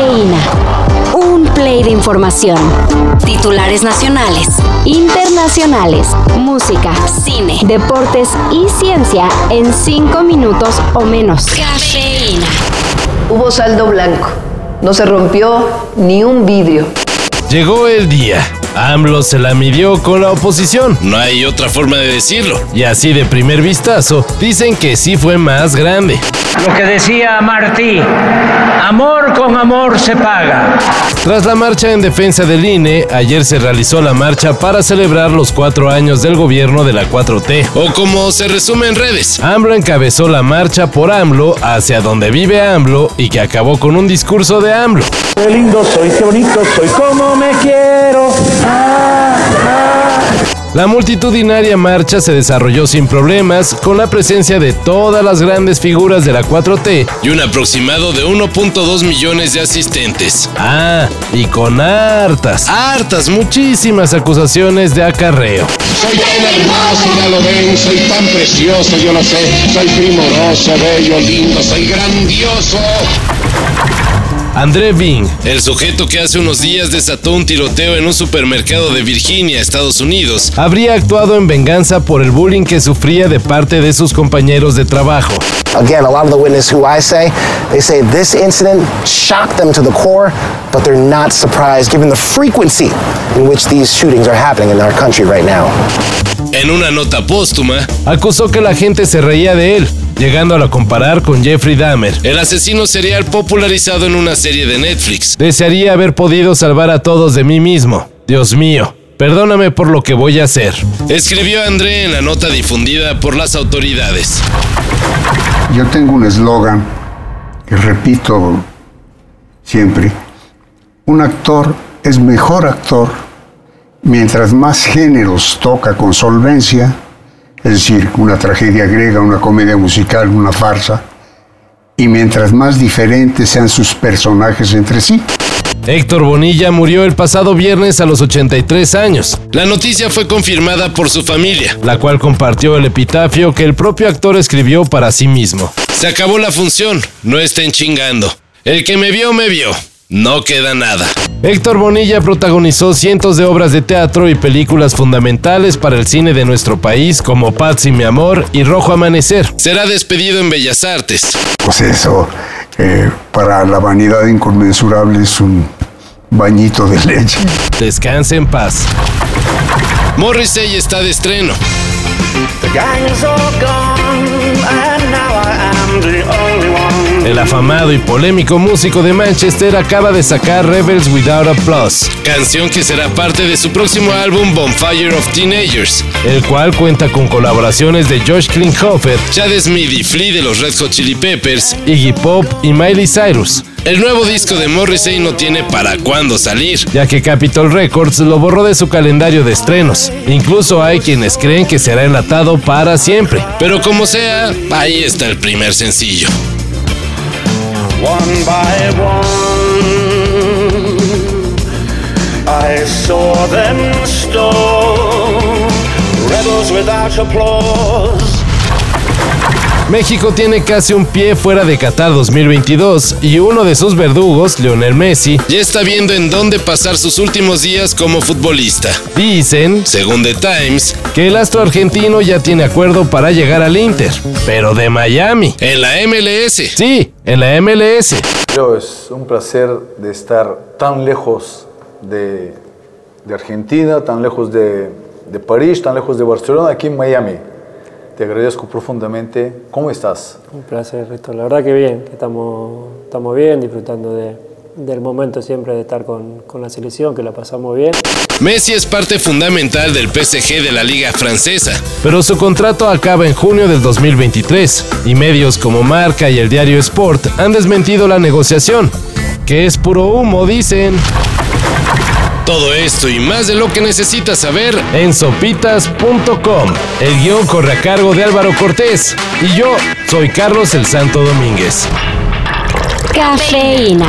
Cafeína. Un play de información. Titulares nacionales, internacionales, música, cine, deportes y ciencia en cinco minutos o menos. Cafeína. Hubo saldo blanco. No se rompió ni un vidrio. Llegó el día. AMLO se la midió con la oposición. No hay otra forma de decirlo. Y así de primer vistazo, dicen que sí fue más grande. Lo que decía Martí, amor con amor se paga. Tras la marcha en defensa del INE, ayer se realizó la marcha para celebrar los cuatro años del gobierno de la 4T. O como se resume en redes, AMLO encabezó la marcha por AMLO hacia donde vive AMLO y que acabó con un discurso de AMLO. Qué lindo soy, qué bonito soy, como me quiero. Ah. La multitudinaria marcha se desarrolló sin problemas, con la presencia de todas las grandes figuras de la 4T y un aproximado de 1.2 millones de asistentes. Ah, y con hartas, hartas, muchísimas acusaciones de acarreo. Soy tan hermoso, ya lo ven, soy tan precioso, yo lo sé, soy primoroso, bello, lindo, soy grandioso. André Bing, el sujeto que hace unos días desató un tiroteo en un supermercado de Virginia, Estados Unidos, habría actuado en venganza por el bullying que sufría de parte de sus compañeros de trabajo. Again, a lot of the witnesses who I say, they say this incident shocked them to the core, but they're not surprised given the frequency in which these shootings are happening in our country right now. En una nota póstuma, acusó que la gente se reía de él, llegando a la comparar con Jeffrey Dahmer, el asesino serial popularizado en una serie de Netflix. Desearía haber podido salvar a todos de mí mismo. Dios mío, perdóname por lo que voy a hacer. Escribió André en la nota difundida por las autoridades. Yo tengo un eslogan que repito siempre. Un actor es mejor actor mientras más géneros toca con solvencia, es decir, una tragedia griega, una comedia musical, una farsa, y mientras más diferentes sean sus personajes entre sí. Héctor Bonilla murió el pasado viernes a los 83 años. La noticia fue confirmada por su familia, la cual compartió el epitafio que el propio actor escribió para sí mismo. Se acabó la función, no estén chingando. El que me vio, me vio. No queda nada. Héctor Bonilla protagonizó cientos de obras de teatro y películas fundamentales para el cine de nuestro país como Patsy mi amor y Rojo Amanecer. Será despedido en Bellas Artes. Pues eso, eh, para la vanidad inconmensurable es un bañito de leche. Descanse en paz. Morrissey está de estreno. El afamado y polémico músico de Manchester acaba de sacar Rebels Without a Plus, canción que será parte de su próximo álbum Bonfire of Teenagers, el cual cuenta con colaboraciones de Josh Klinghoffer, Chad Smith y Flea de los Red Hot Chili Peppers, Iggy Pop y Miley Cyrus. El nuevo disco de Morrissey no tiene para cuándo salir, ya que Capitol Records lo borró de su calendario de estrenos. Incluso hay quienes creen que será enlatado para siempre. Pero como sea, ahí está el primer sencillo. One by one, I saw them stone, rebels without applause. México tiene casi un pie fuera de Qatar 2022 y uno de sus verdugos, Lionel Messi, ya está viendo en dónde pasar sus últimos días como futbolista. Dicen, según The Times, que el astro argentino ya tiene acuerdo para llegar al Inter, pero de Miami, en la MLS. Sí, en la MLS. Yo es un placer de estar tan lejos de, de Argentina, tan lejos de, de París, tan lejos de Barcelona, aquí en Miami. Te agradezco profundamente. ¿Cómo estás? Un placer, Rito. La verdad que bien, que estamos, estamos bien, disfrutando de, del momento siempre de estar con, con, la selección, que la pasamos bien. Messi es parte fundamental del PSG de la liga francesa, pero su contrato acaba en junio del 2023 y medios como Marca y el diario Sport han desmentido la negociación, que es puro humo, dicen. Todo esto y más de lo que necesitas saber en sopitas.com. El guion corre a cargo de Álvaro Cortés y yo soy Carlos el Santo Domínguez. Cafeína.